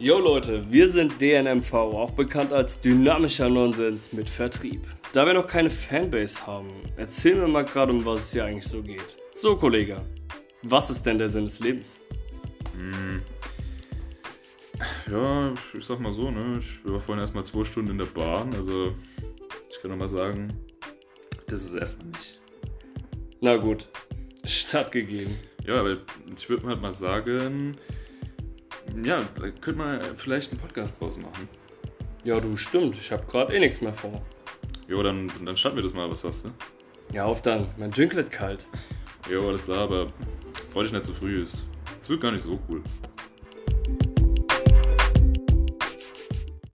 Yo Leute, wir sind DNMV, auch bekannt als dynamischer Nonsens mit Vertrieb. Da wir noch keine Fanbase haben, erzählen wir mal gerade, um was es hier eigentlich so geht. So Kollege, was ist denn der Sinn des Lebens? Ja, ich sag mal so, ne? Ich war vorhin erstmal zwei Stunden in der Bahn, also ich kann noch mal sagen, das ist erstmal nicht. Na gut, stattgegeben. Ja, aber ich würde halt mal sagen, ja, da könnte man vielleicht einen Podcast draus machen. Ja, du stimmt, ich habe gerade eh nichts mehr vor. Jo, dann, dann starten wir das mal, was sagst du? Ja, auf dann, mein Drink wird kalt. Jo, alles klar, aber freu dich nicht zu früh, es wird gar nicht so cool.